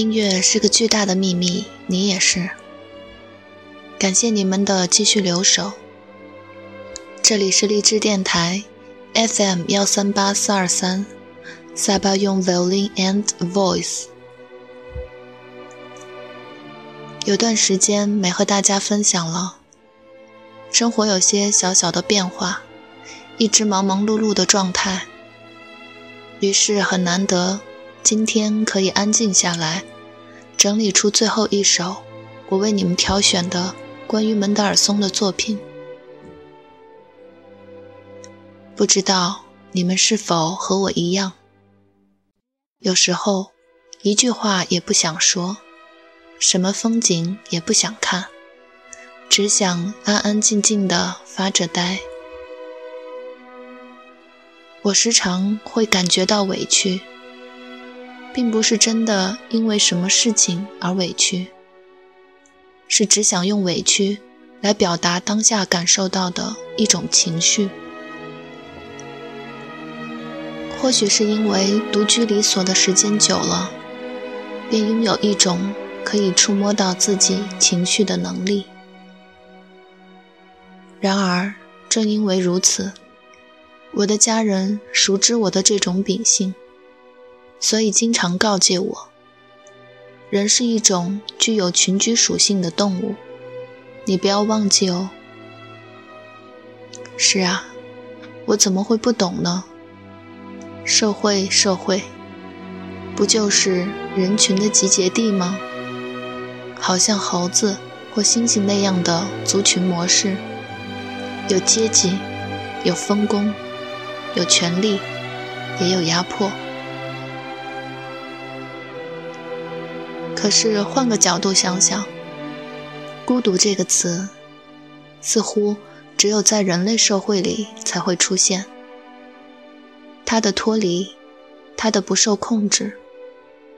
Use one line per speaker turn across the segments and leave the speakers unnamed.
音乐是个巨大的秘密，你也是。感谢你们的继续留守。这里是荔枝电台，FM 幺三八四二三，萨巴用 violin and voice。有段时间没和大家分享了，生活有些小小的变化，一直忙忙碌碌的状态，于是很难得。今天可以安静下来，整理出最后一首我为你们挑选的关于门德尔松的作品。不知道你们是否和我一样，有时候一句话也不想说，什么风景也不想看，只想安安静静的发着呆。我时常会感觉到委屈。并不是真的因为什么事情而委屈，是只想用委屈来表达当下感受到的一种情绪。或许是因为独居离所的时间久了，便拥有一种可以触摸到自己情绪的能力。然而，正因为如此，我的家人熟知我的这种秉性。所以，经常告诫我：人是一种具有群居属性的动物，你不要忘记哦。是啊，我怎么会不懂呢？社会，社会，不就是人群的集结地吗？好像猴子或猩猩那样的族群模式，有阶级，有分工，有权力，也有压迫。可是换个角度想想，孤独这个词，似乎只有在人类社会里才会出现。它的脱离，它的不受控制，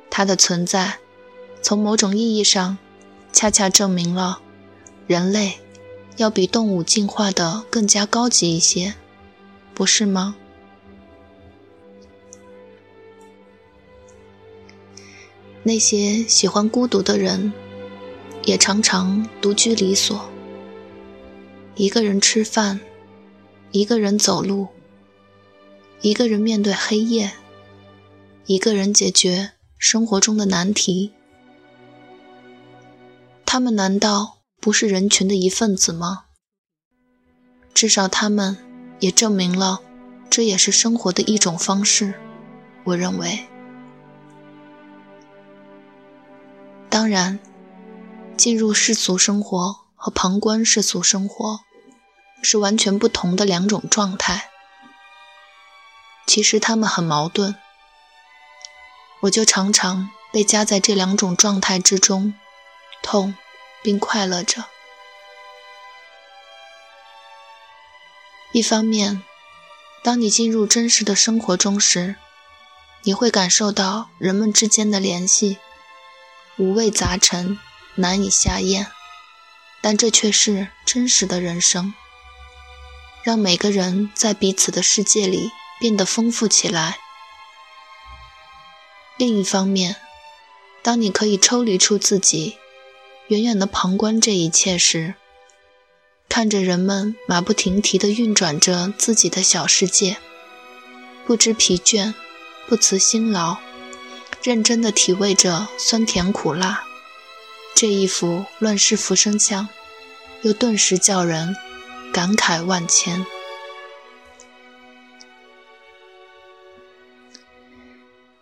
它的存在，从某种意义上，恰恰证明了人类要比动物进化的更加高级一些，不是吗？那些喜欢孤独的人，也常常独居离所，一个人吃饭，一个人走路，一个人面对黑夜，一个人解决生活中的难题。他们难道不是人群的一份子吗？至少他们也证明了，这也是生活的一种方式。我认为。当然，进入世俗生活和旁观世俗生活是完全不同的两种状态。其实他们很矛盾，我就常常被夹在这两种状态之中，痛并快乐着。一方面，当你进入真实的生活中时，你会感受到人们之间的联系。五味杂陈，难以下咽，但这却是真实的人生。让每个人在彼此的世界里变得丰富起来。另一方面，当你可以抽离出自己，远远地旁观这一切时，看着人们马不停蹄地运转着自己的小世界，不知疲倦，不辞辛劳。认真地体味着酸甜苦辣，这一幅乱世浮生像，又顿时叫人感慨万千。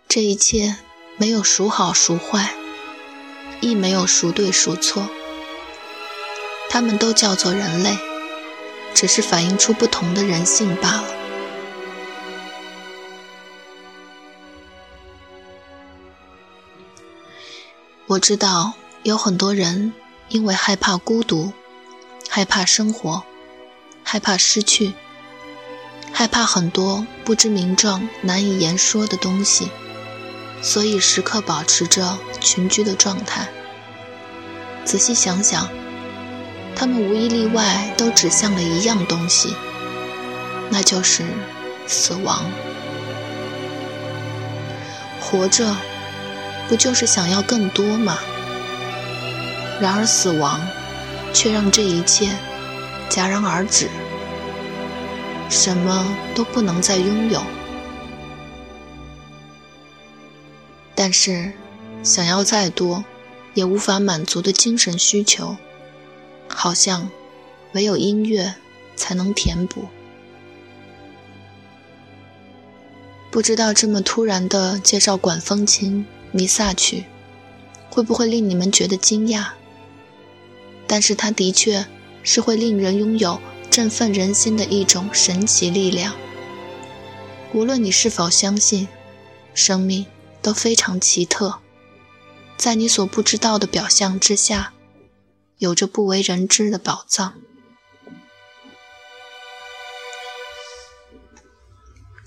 这一切没有孰好孰坏，亦没有孰对孰错，他们都叫做人类，只是反映出不同的人性罢了。我知道有很多人因为害怕孤独，害怕生活，害怕失去，害怕很多不知名状、难以言说的东西，所以时刻保持着群居的状态。仔细想想，他们无一例外都指向了一样东西，那就是死亡。活着。不就是想要更多吗？然而死亡，却让这一切戛然而止，什么都不能再拥有。但是，想要再多，也无法满足的精神需求，好像唯有音乐才能填补。不知道这么突然的介绍管风琴弥撒曲，会不会令你们觉得惊讶？但是它的确是会令人拥有振奋人心的一种神奇力量。无论你是否相信，生命都非常奇特，在你所不知道的表象之下，有着不为人知的宝藏。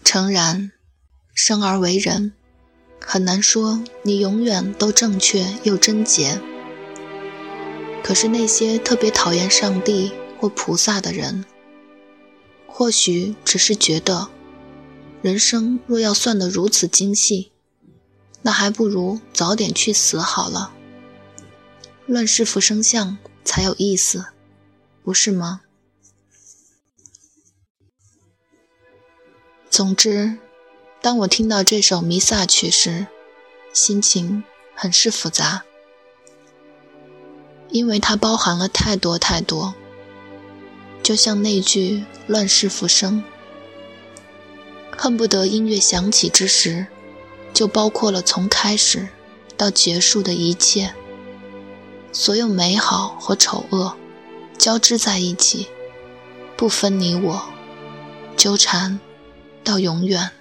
诚然，生而为人，很难说你永远都正确又贞洁。可是那些特别讨厌上帝或菩萨的人，或许只是觉得，人生若要算得如此精细，那还不如早点去死好了。乱世浮生相才有意思，不是吗？总之，当我听到这首弥撒曲时，心情很是复杂。因为它包含了太多太多，就像那句“乱世浮生”，恨不得音乐响起之时，就包括了从开始到结束的一切，所有美好和丑恶交织在一起，不分你我，纠缠到永远。